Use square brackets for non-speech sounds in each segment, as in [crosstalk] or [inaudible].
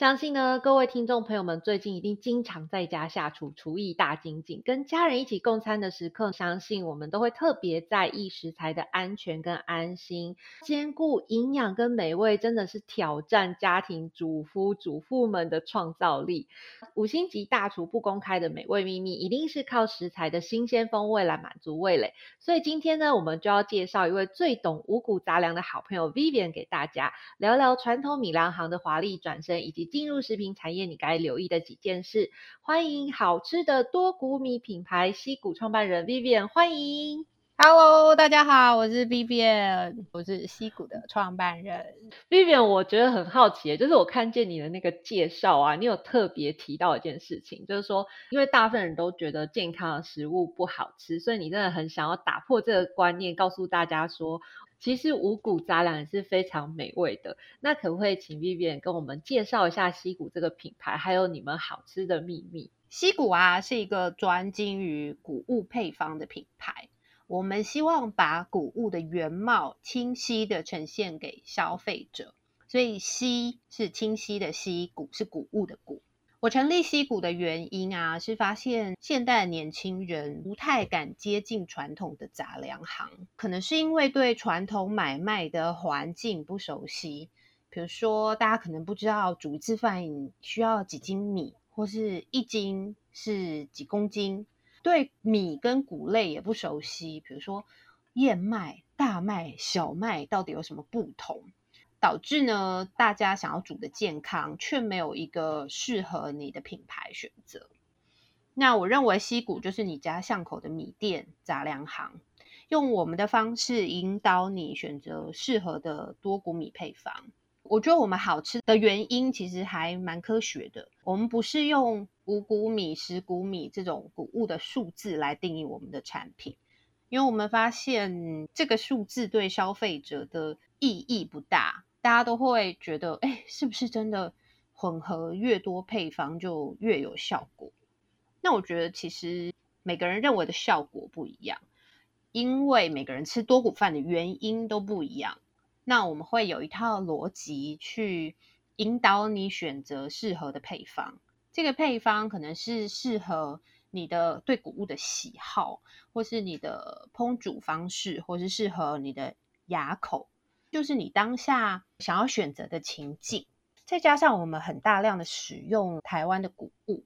相信呢，各位听众朋友们最近一定经常在家下厨，厨艺大精进，跟家人一起共餐的时刻，相信我们都会特别在意食材的安全跟安心，兼顾营养跟美味，真的是挑战家庭主夫主妇们的创造力。五星级大厨不公开的美味秘密，一定是靠食材的新鲜风味来满足味蕾。所以今天呢，我们就要介绍一位最懂五谷杂粮的好朋友 Vivian 给大家聊聊传统米粮行的华丽转身，以及。进入食品产业，你该留意的几件事。欢迎好吃的多谷米品牌西谷创办人 Vivian，欢迎。Hello，大家好，我是 Vivian，我是西谷的创办人。Vivian，我觉得很好奇，就是我看见你的那个介绍啊，你有特别提到一件事情，就是说，因为大部分人都觉得健康的食物不好吃，所以你真的很想要打破这个观念，告诉大家说。其实五谷杂粮是非常美味的。那可不可以请 Vivian 跟我们介绍一下西谷这个品牌，还有你们好吃的秘密？西谷啊，是一个专精于谷物配方的品牌。我们希望把谷物的原貌清晰的呈现给消费者，所以“西”是清晰的“西”，谷是谷物的“谷”。我成立西谷的原因啊，是发现现代年轻人不太敢接近传统的杂粮行，可能是因为对传统买卖的环境不熟悉。比如说，大家可能不知道煮一次饭需要几斤米，或是一斤是几公斤，对米跟谷类也不熟悉。比如说，燕麦、大麦、小麦到底有什么不同？导致呢，大家想要煮的健康，却没有一个适合你的品牌选择。那我认为西谷就是你家巷口的米店杂粮行，用我们的方式引导你选择适合的多谷米配方。我觉得我们好吃的原因其实还蛮科学的。我们不是用五谷米、十谷米这种谷物的数字来定义我们的产品，因为我们发现这个数字对消费者的意义不大。大家都会觉得，哎，是不是真的混合越多配方就越有效果？那我觉得其实每个人认为的效果不一样，因为每个人吃多谷饭的原因都不一样。那我们会有一套逻辑去引导你选择适合的配方。这个配方可能是适合你的对谷物的喜好，或是你的烹煮方式，或是适合你的牙口。就是你当下想要选择的情境，再加上我们很大量的使用台湾的谷物，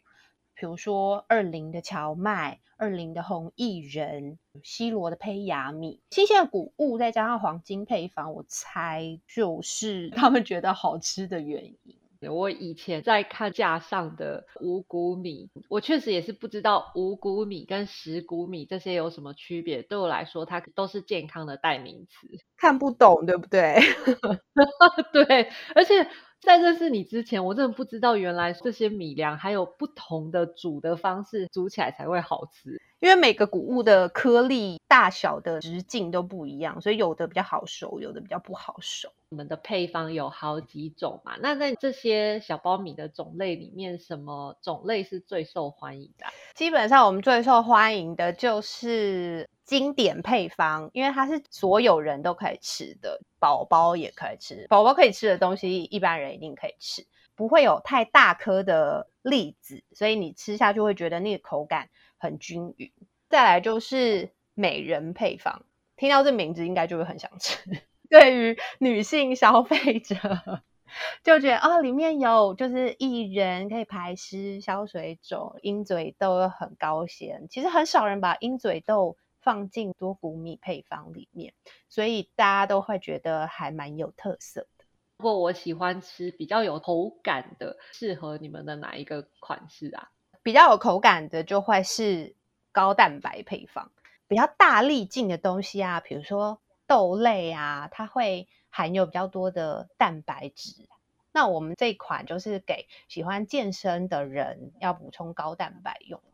比如说二零的荞麦、二零的红薏仁、西罗的胚芽米，新鲜的谷物，再加上黄金配方，我猜就是他们觉得好吃的原因。我以前在看架上的五谷米，我确实也是不知道五谷米跟十谷米这些有什么区别。对我来说，它都是健康的代名词，看不懂，对不对？[laughs] 对，而且。在认识你之前，我真的不知道原来这些米粮还有不同的煮的方式，煮起来才会好吃。因为每个谷物的颗粒大小的直径都不一样，所以有的比较好熟，有的比较不好熟。我们的配方有好几种嘛？那在这些小苞米的种类里面，什么种类是最受欢迎的？基本上我们最受欢迎的就是。经典配方，因为它是所有人都可以吃的，宝宝也可以吃。宝宝可以吃的东西，一般人一定可以吃，不会有太大颗的粒子，所以你吃下去会觉得那个口感很均匀。再来就是美人配方，听到这名字应该就会很想吃。[laughs] 对于女性消费者，就觉得哦，里面有就是薏仁可以排湿、消水肿，鹰嘴豆又很高纤。其实很少人把鹰嘴豆。放进多谷米配方里面，所以大家都会觉得还蛮有特色的。不过我喜欢吃比较有口感的，适合你们的哪一个款式啊？比较有口感的就会是高蛋白配方，比较大粒径的东西啊，比如说豆类啊，它会含有比较多的蛋白质。那我们这款就是给喜欢健身的人要补充高蛋白用的。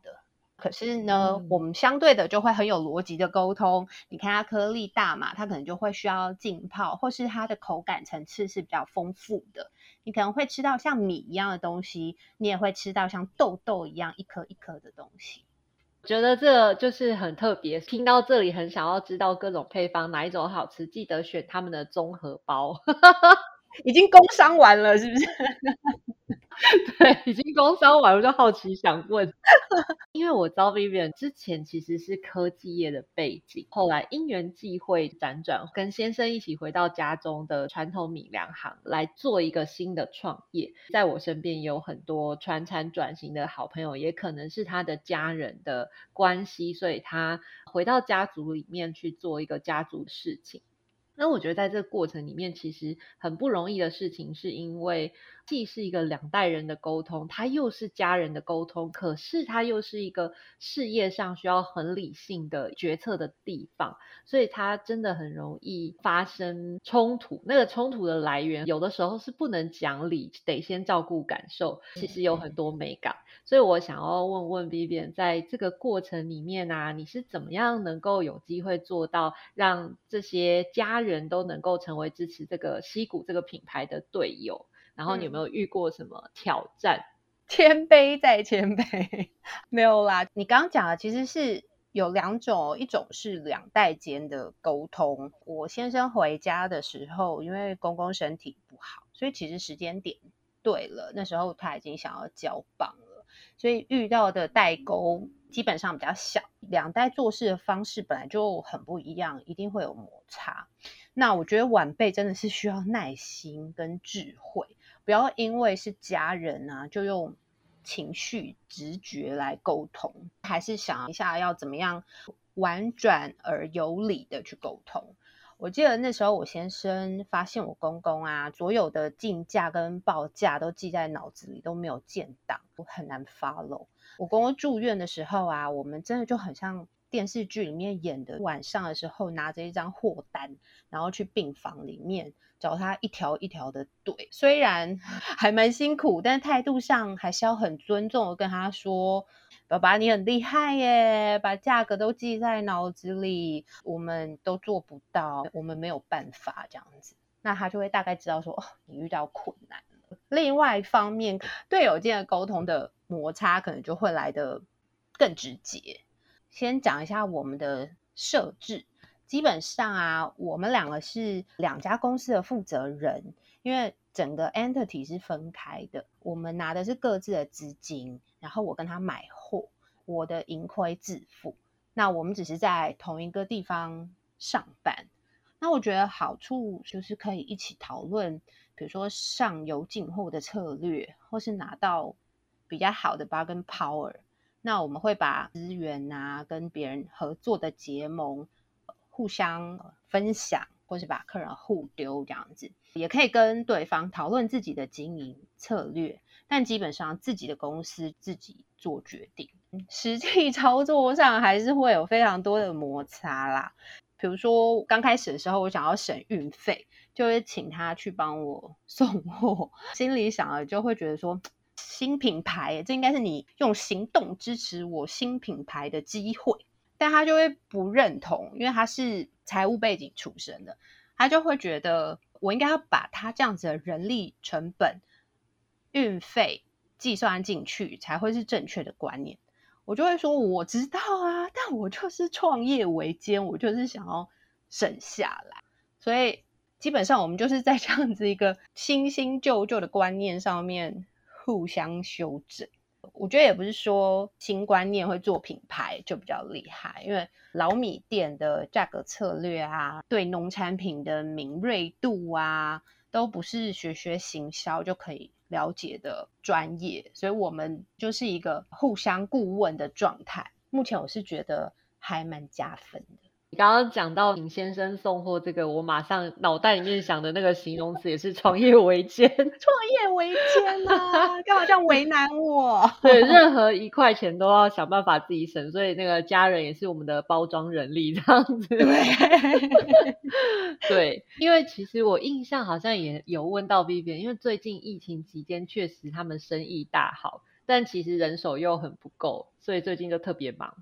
可是呢，我们相对的就会很有逻辑的沟通。你看它颗粒大嘛，它可能就会需要浸泡，或是它的口感层次是比较丰富的。你可能会吃到像米一样的东西，你也会吃到像豆豆一样一颗一颗的东西。觉得这就是很特别。听到这里，很想要知道各种配方哪一种好吃，记得选他们的综合包。已经工商完了，是不是？[laughs] 对，已经工商完，我就好奇想问，因为我招 Vivian 之前其实是科技业的背景，后来因缘际会辗转，跟先生一起回到家中的传统米粮行来做一个新的创业。在我身边有很多传产转型的好朋友，也可能是他的家人的关系，所以他回到家族里面去做一个家族事情。那我觉得在这个过程里面，其实很不容易的事情，是因为既是一个两代人的沟通，它又是家人的沟通，可是它又是一个事业上需要很理性的决策的地方，所以它真的很容易发生冲突。那个冲突的来源，有的时候是不能讲理，得先照顾感受，其实有很多美感。所以我想要问问 Vivian，在这个过程里面啊，你是怎么样能够有机会做到让这些家人都能够成为支持这个西谷这个品牌的队友？然后你有没有遇过什么挑战？[laughs] 谦卑再谦卑，[laughs] 没有啦。你刚刚讲的其实是有两种，一种是两代间的沟通。我先生回家的时候，因为公公身体不好，所以其实时间点对了，那时候他已经想要交棒了。所以遇到的代沟基本上比较小，两代做事的方式本来就很不一样，一定会有摩擦。那我觉得晚辈真的是需要耐心跟智慧，不要因为是家人啊，就用情绪直觉来沟通，还是想一下要怎么样婉转而有理的去沟通。我记得那时候，我先生发现我公公啊，所有的进价跟报价都记在脑子里，都没有建档，都很难 follow。我公公住院的时候啊，我们真的就很像电视剧里面演的，晚上的时候拿着一张货单，然后去病房里面找他一条一条的对。虽然 [laughs] 还蛮辛苦，但态度上还是要很尊重的跟他说。爸爸，你很厉害耶，把价格都记在脑子里，我们都做不到，我们没有办法这样子。那他就会大概知道说，哦，你遇到困难了。另外一方面，队友间的沟通的摩擦可能就会来的更直接。先讲一下我们的设置，基本上啊，我们两个是两家公司的负责人，因为整个 entity 是分开的，我们拿的是各自的资金，然后我跟他买货。我的盈亏自负，那我们只是在同一个地方上班。那我觉得好处就是可以一起讨论，比如说上游进货的策略，或是拿到比较好的 bargain power。那我们会把资源啊，跟别人合作的结盟互相分享，或是把客人互丢这样子，也可以跟对方讨论自己的经营策略。但基本上自己的公司自己做决定。实际 [laughs] 操作上还是会有非常多的摩擦啦。比如说刚开始的时候，我想要省运费，就会请他去帮我送货。[laughs] 心里想了，就会觉得说新品牌，这应该是你用行动支持我新品牌的机会。但他就会不认同，因为他是财务背景出身的，他就会觉得我应该要把他这样子的人力成本、运费计算进去，才会是正确的观念。我就会说，我知道啊，但我就是创业维艰，我就是想要省下来，所以基本上我们就是在这样子一个新新旧旧的观念上面互相修正。我觉得也不是说新观念会做品牌就比较厉害，因为老米店的价格策略啊，对农产品的敏锐度啊，都不是学学行销就可以。了解的专业，所以我们就是一个互相顾问的状态。目前我是觉得还蛮加分的。你刚刚讲到尹先生送货这个，我马上脑袋里面想的那个形容词也是创业维艰，[laughs] 创业维艰啊，干嘛这样为难我？[laughs] 对，任何一块钱都要想办法自己省，所以那个家人也是我们的包装人力这样子。对，[laughs] 对，因为其实我印象好像也有问到 Vivian，因为最近疫情期间确实他们生意大好。但其实人手又很不够，所以最近就特别忙。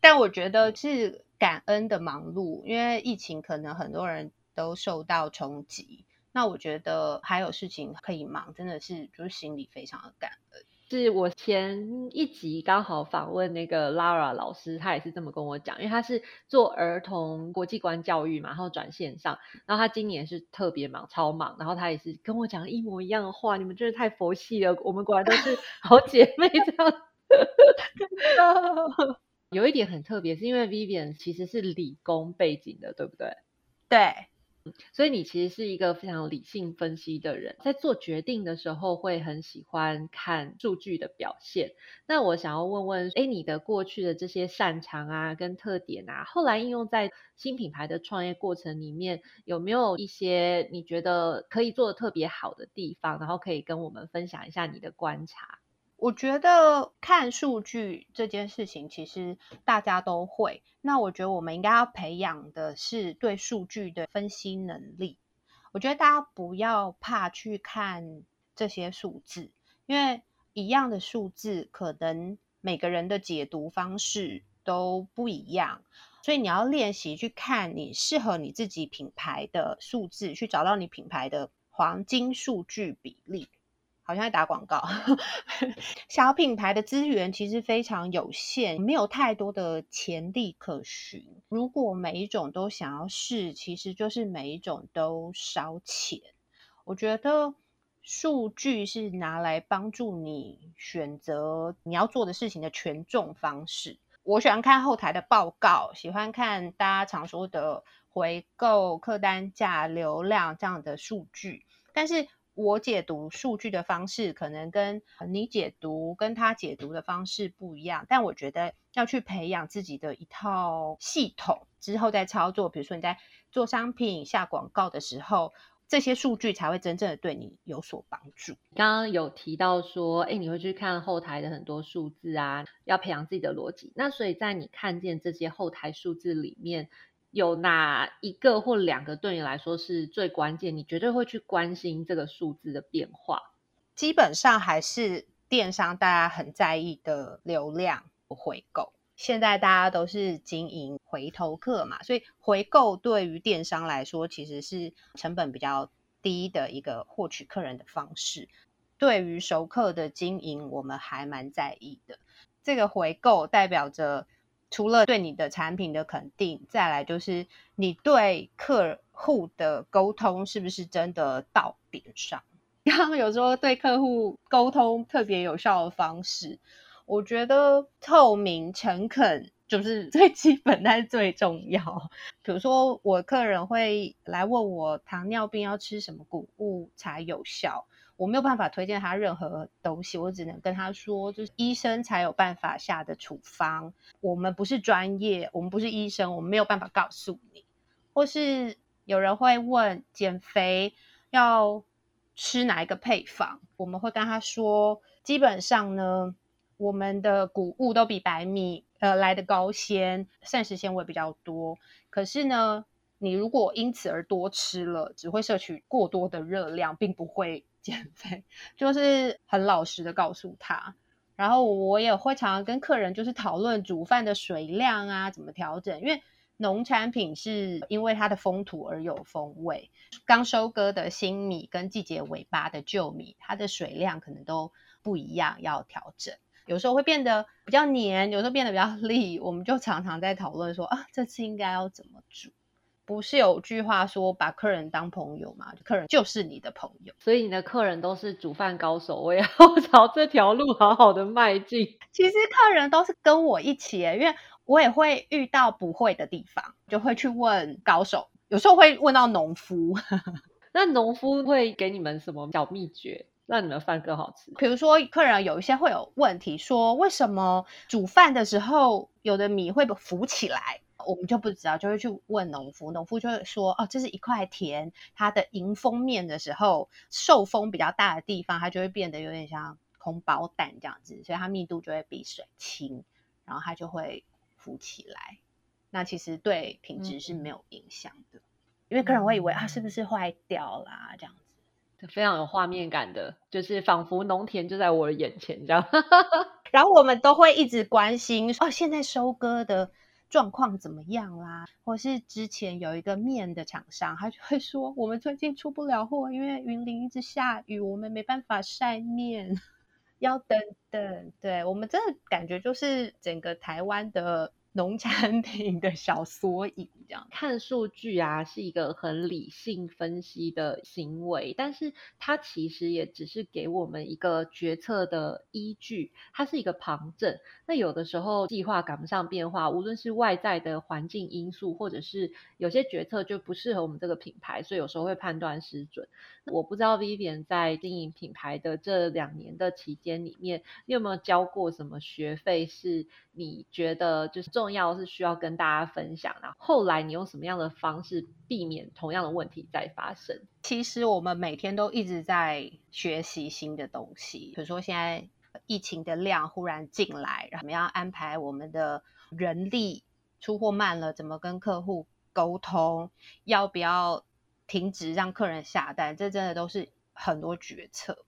但我觉得是感恩的忙碌，因为疫情可能很多人都受到冲击。那我觉得还有事情可以忙，真的是就是心里非常的感恩。是我前一集刚好访问那个 Lara 老师，他也是这么跟我讲，因为他是做儿童国际观教育嘛，然后转线上，然后他今年是特别忙，超忙，然后他也是跟我讲一模一样的话，你们真的太佛系了，我们果然都是 [laughs] 好姐妹这样。有一点很特别，是因为 Vivian 其实是理工背景的，对不对？对。所以你其实是一个非常理性分析的人，在做决定的时候会很喜欢看数据的表现。那我想要问问，哎，你的过去的这些擅长啊、跟特点啊，后来应用在新品牌的创业过程里面，有没有一些你觉得可以做的特别好的地方？然后可以跟我们分享一下你的观察。我觉得看数据这件事情，其实大家都会。那我觉得我们应该要培养的是对数据的分析能力。我觉得大家不要怕去看这些数字，因为一样的数字，可能每个人的解读方式都不一样。所以你要练习去看你适合你自己品牌的数字，去找到你品牌的黄金数据比例。好像在打广告，[laughs] 小品牌的资源其实非常有限，没有太多的潜力可循。如果每一种都想要试，其实就是每一种都烧钱。我觉得数据是拿来帮助你选择你要做的事情的权重方式。我喜欢看后台的报告，喜欢看大家常说的回购、客单价、流量这样的数据，但是。我解读数据的方式可能跟你解读、跟他解读的方式不一样，但我觉得要去培养自己的一套系统之后再操作。比如说你在做商品下广告的时候，这些数据才会真正的对你有所帮助。刚刚有提到说，哎，你会去看后台的很多数字啊，要培养自己的逻辑。那所以在你看见这些后台数字里面。有哪一个或两个对你来说是最关键？你绝对会去关心这个数字的变化。基本上还是电商大家很在意的流量回购。现在大家都是经营回头客嘛，所以回购对于电商来说其实是成本比较低的一个获取客人的方式。对于熟客的经营，我们还蛮在意的。这个回购代表着。除了对你的产品的肯定，再来就是你对客户的沟通是不是真的到点上？刚刚有说对客户沟通特别有效的方式，我觉得透明诚恳就是最基本但是最重要。比如说我客人会来问我糖尿病要吃什么谷物才有效。我没有办法推荐他任何东西，我只能跟他说，就是医生才有办法下的处方。我们不是专业，我们不是医生，我们没有办法告诉你。或是有人会问减肥要吃哪一个配方，我们会跟他说，基本上呢，我们的谷物都比白米呃来的高纤，膳食纤维比较多。可是呢，你如果因此而多吃了，只会摄取过多的热量，并不会。减 [laughs] 肥就是很老实的告诉他，然后我也会常常跟客人就是讨论煮饭的水量啊，怎么调整。因为农产品是因为它的风土而有风味，刚收割的新米跟季节尾巴的旧米，它的水量可能都不一样，要调整。有时候会变得比较黏，有时候变得比较 [laughs] 粒，我们就常常在讨论说啊，这次应该要怎么煮。不是有句话说把客人当朋友吗？客人就是你的朋友，所以你的客人都是煮饭高手，我也 [laughs] 要朝这条路好好的迈进。其实客人都是跟我一起，因为我也会遇到不会的地方，就会去问高手，有时候会问到农夫。[laughs] 那农夫会给你们什么小秘诀，让你们饭更好吃？比如说客人有一些会有问题，说为什么煮饭的时候有的米会浮起来？我们就不知道，就会去问农夫，农夫就会说：“哦，这是一块田，它的迎风面的时候，受风比较大的地方，它就会变得有点像空包蛋这样子，所以它密度就会比水轻，然后它就会浮起来。那其实对品质是没有影响的，因为客人会以为啊，是不是坏掉啦这样子。非常有画面感的，就是仿佛农田就在我的眼前这样。[laughs] 然后我们都会一直关心哦，现在收割的状况怎么样啦？或是之前有一个面的厂商，他就会说我们最近出不了货，因为云林一直下雨，我们没办法晒面，[laughs] 要等等。对我们真的感觉就是整个台湾的。农产品的小缩影，这样看数据啊，是一个很理性分析的行为，但是它其实也只是给我们一个决策的依据，它是一个旁证。那有的时候计划赶不上变化，无论是外在的环境因素，或者是有些决策就不适合我们这个品牌，所以有时候会判断失准。我不知道 Vivian 在经营品牌的这两年的期间里面，你有没有交过什么学费？是你觉得就是重重要是需要跟大家分享然？后后来你用什么样的方式避免同样的问题再发生？其实我们每天都一直在学习新的东西，比如说现在疫情的量忽然进来，然后我们要安排我们的人力，出货慢了怎么跟客户沟通？要不要？停止让客人下单，这真的都是很多决策。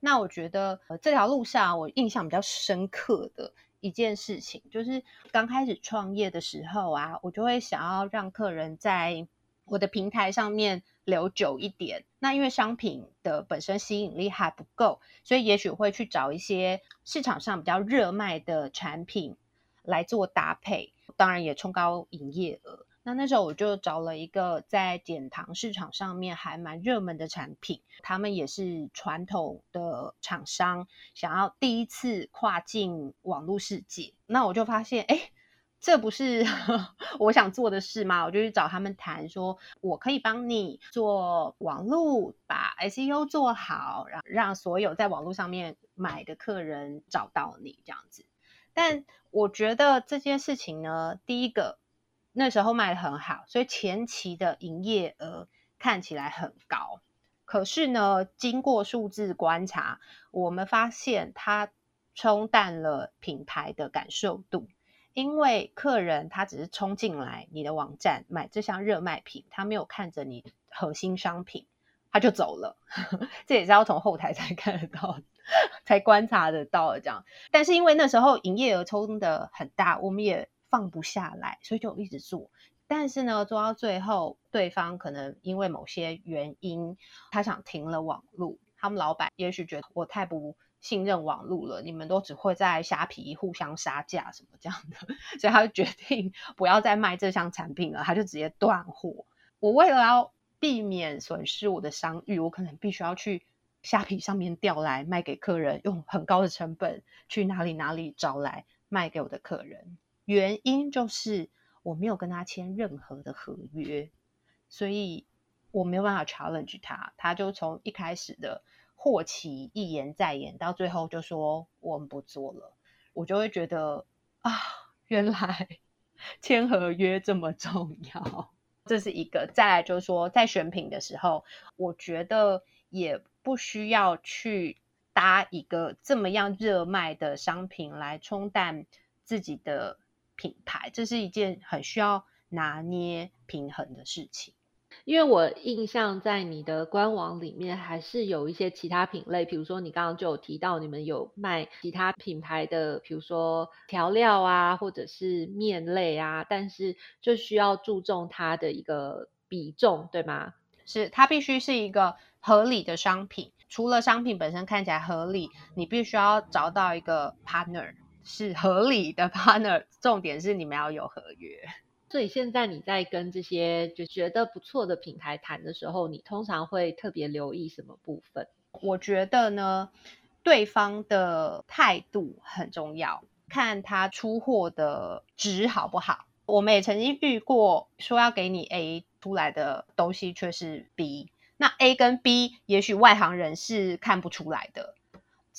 那我觉得这条路上，我印象比较深刻的一件事情，就是刚开始创业的时候啊，我就会想要让客人在我的平台上面留久一点。那因为商品的本身吸引力还不够，所以也许会去找一些市场上比较热卖的产品来做搭配，当然也冲高营业额。那那时候我就找了一个在减糖市场上面还蛮热门的产品，他们也是传统的厂商，想要第一次跨境网络世界。那我就发现，哎，这不是 [laughs] 我想做的事吗？我就去找他们谈，说我可以帮你做网络，把 SEO 做好，让让所有在网络上面买的客人找到你这样子。但我觉得这件事情呢，第一个。那时候卖的很好，所以前期的营业额看起来很高。可是呢，经过数字观察，我们发现它冲淡了品牌的感受度。因为客人他只是冲进来你的网站买这项热卖品，他没有看着你核心商品，他就走了。[laughs] 这也是要从后台才看得到、才观察得到这样。但是因为那时候营业额冲的很大，我们也。放不下来，所以就一直做。但是呢，做到最后，对方可能因为某些原因，他想停了网路。他们老板也许觉得我太不信任网路了，你们都只会在虾皮互相杀价什么这样的，[laughs] 所以他就决定不要再卖这项产品了，他就直接断货。我为了要避免损失我的商誉，我可能必须要去虾皮上面调来卖给客人，用很高的成本去哪里哪里找来卖给我的客人。原因就是我没有跟他签任何的合约，所以我没有办法 challenge 他。他就从一开始的霍奇一言再言，到最后就说我们不做了。我就会觉得啊，原来 [laughs] 签合约这么重要。这是一个。再来就是说，在选品的时候，我觉得也不需要去搭一个这么样热卖的商品来冲淡自己的。品牌，这是一件很需要拿捏平衡的事情。因为我印象在你的官网里面还是有一些其他品类，比如说你刚刚就有提到你们有卖其他品牌的，比如说调料啊，或者是面类啊，但是就需要注重它的一个比重，对吗？是，它必须是一个合理的商品。除了商品本身看起来合理，你必须要找到一个 partner。是合理的 [laughs] partner，重点是你们要有合约。所以现在你在跟这些就觉得不错的品牌谈的时候，你通常会特别留意什么部分？我觉得呢，对方的态度很重要，看他出货的值好不好。我们也曾经遇过说要给你 A 出来的东西却是 B，那 A 跟 B 也许外行人是看不出来的。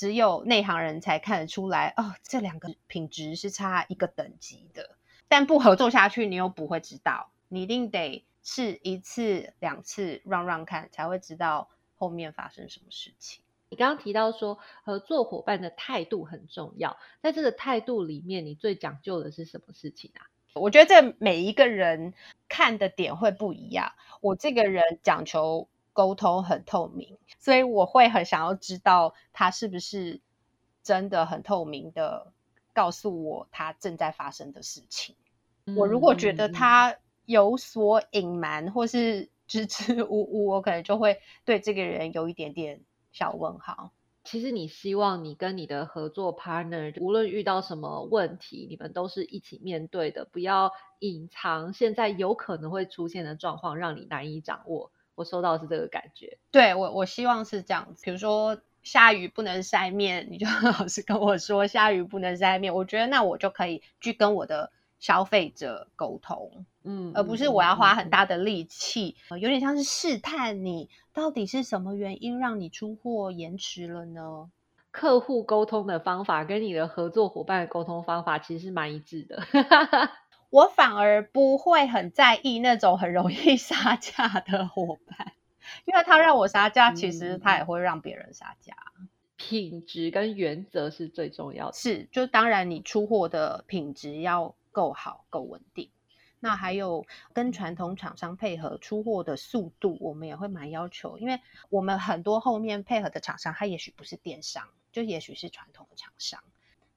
只有内行人才看得出来哦，这两个品质是差一个等级的。但不合作下去，你又不会知道。你一定得试一次、两次让让看，才会知道后面发生什么事情。你刚刚提到说，合作伙伴的态度很重要，在这个态度里面，你最讲究的是什么事情啊？我觉得这每一个人看的点会不一样。我这个人讲求沟通很透明，所以我会很想要知道他是不是真的很透明的告诉我他正在发生的事情。我如果觉得他有所隐瞒或是支支吾吾，我可能就会对这个人有一点点小问号。其实你希望你跟你的合作 partner，无论遇到什么问题，你们都是一起面对的，不要隐藏现在有可能会出现的状况，让你难以掌握。我收到是这个感觉。对我，我希望是这样子。比如说下雨不能晒面，你就 [laughs] 老是跟我说下雨不能晒面，我觉得那我就可以去跟我的。消费者沟通，嗯，而不是我要花很大的力气，有点像是试探你到底是什么原因让你出货延迟了呢？客户沟通的方法跟你的合作伙伴的沟通方法其实是蛮一致的。我反而不会很在意那种很容易 [laughs] 杀价的伙伴，因为他让我杀价，其实他也会让别人杀价。品质跟原则是最重要的，是就当然你出货的品质要。够好，够稳定。那还有跟传统厂商配合出货的速度，我们也会蛮要求，因为我们很多后面配合的厂商，他也许不是电商，就也许是传统的厂商，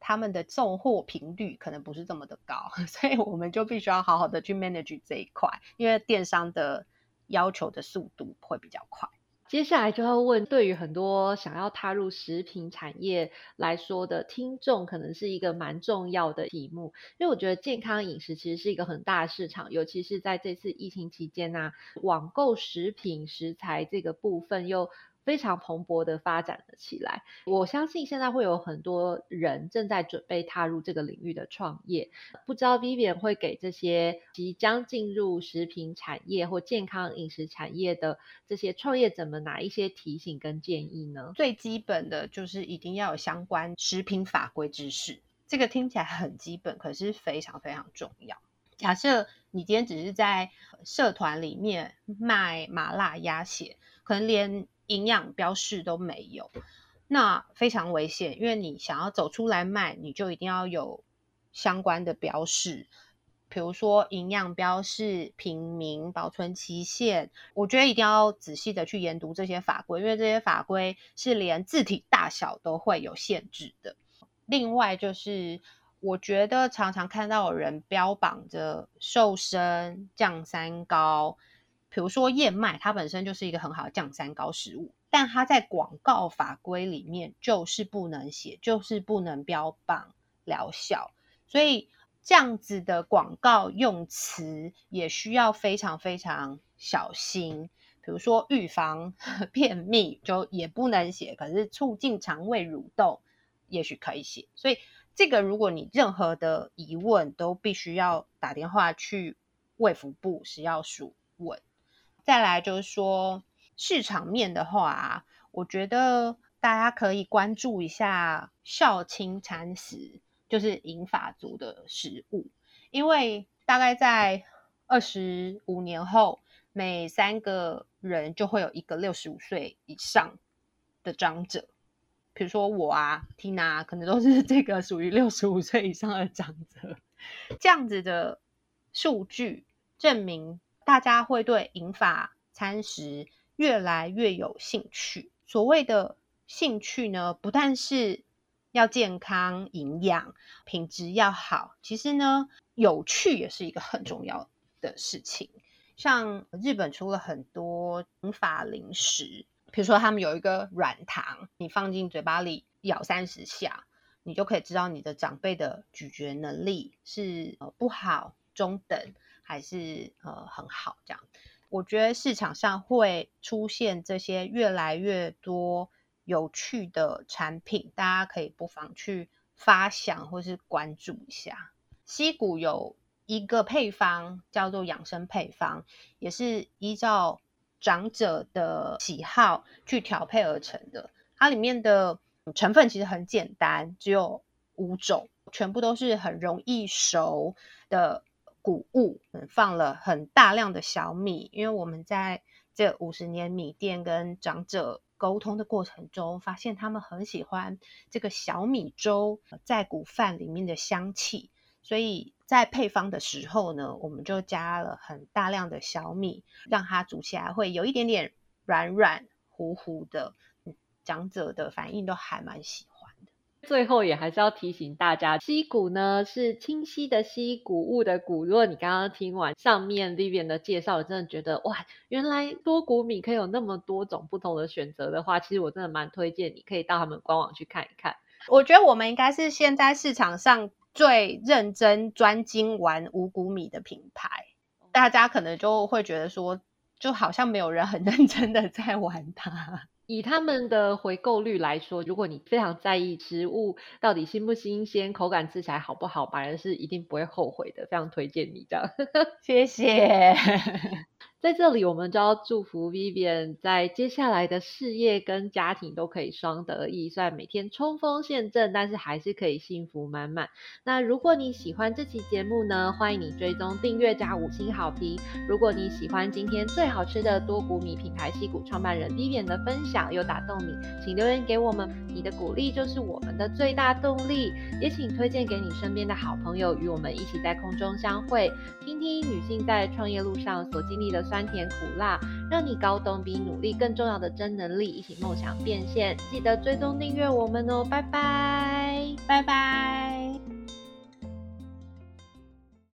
他们的送货频率可能不是这么的高，[laughs] 所以我们就必须要好好的去 manage 这一块，因为电商的要求的速度会比较快。接下来就要问，对于很多想要踏入食品产业来说的听众，可能是一个蛮重要的题目，因为我觉得健康饮食其实是一个很大的市场，尤其是在这次疫情期间呢，网购食品食材这个部分又。非常蓬勃的发展了起来。我相信现在会有很多人正在准备踏入这个领域的创业。不知道 Vivian 会给这些即将进入食品产业或健康饮食产业的这些创业者们哪一些提醒跟建议呢？最基本的就是一定要有相关食品法规知识。这个听起来很基本，可是非常非常重要。假设你今天只是在社团里面卖麻辣鸭血，可能连营养标示都没有，那非常危险。因为你想要走出来卖，你就一定要有相关的标示，比如说营养标示、品名、保存期限。我觉得一定要仔细的去研读这些法规，因为这些法规是连字体大小都会有限制的。另外就是，我觉得常常看到有人标榜着瘦身降三高。比如说燕麦，它本身就是一个很好的降三高食物，但它在广告法规里面就是不能写，就是不能标榜疗效，所以这样子的广告用词也需要非常非常小心。比如说预防 [laughs] 便秘就也不能写，可是促进肠胃蠕动也许可以写。所以这个如果你任何的疑问，都必须要打电话去卫福部食药署问。再来就是说市场面的话，我觉得大家可以关注一下孝亲餐食，就是银发族的食物，因为大概在二十五年后，每三个人就会有一个六十五岁以上的长者。比如说我啊，Tina 可能都是这个属于六十五岁以上的长者。这样子的数据证明。大家会对银发餐食越来越有兴趣。所谓的兴趣呢，不但是要健康、营养、品质要好，其实呢，有趣也是一个很重要的事情。像日本出了很多银发零食，比如说他们有一个软糖，你放进嘴巴里咬三十下，你就可以知道你的长辈的咀嚼能力是不好、中等。还是呃很好，这样，我觉得市场上会出现这些越来越多有趣的产品，大家可以不妨去发想或是关注一下。西谷有一个配方叫做养生配方，也是依照长者的喜好去调配而成的。它里面的成分其实很简单，只有五种，全部都是很容易熟的。谷物嗯放了很大量的小米，因为我们在这五十年米店跟长者沟通的过程中，发现他们很喜欢这个小米粥在谷饭里面的香气，所以在配方的时候呢，我们就加了很大量的小米，让它煮起来会有一点点软软糊糊的，长者的反应都还蛮喜欢。最后也还是要提醒大家，溪谷呢是清晰的溪，谷物的谷。如果你刚刚听完上面 Vivian 的介绍，真的觉得哇，原来多谷米可以有那么多种不同的选择的话，其实我真的蛮推荐你可以到他们官网去看一看。我觉得我们应该是现在市场上最认真专精玩五谷米的品牌，大家可能就会觉得说，就好像没有人很认真的在玩它。以他们的回购率来说，如果你非常在意食物到底新不新鲜、口感吃起来好不好，反而是一定不会后悔的，非常推荐你这样。[laughs] 谢谢。在这里，我们就要祝福 Vivian 在接下来的事业跟家庭都可以双得意。虽然每天冲锋陷阵，但是还是可以幸福满满。那如果你喜欢这期节目呢，欢迎你追踪订阅加五星好评。如果你喜欢今天最好吃的多谷米品牌西谷创办人 Vivian 的分享，又打动你，请留言给我们。你的鼓励就是我们的最大动力。也请推荐给你身边的好朋友，与我们一起在空中相会，听听女性在创业路上所经历的。酸甜苦辣，让你搞懂比努力更重要的真能力，一起梦想变现。记得追踪订阅我们哦，拜拜，拜拜。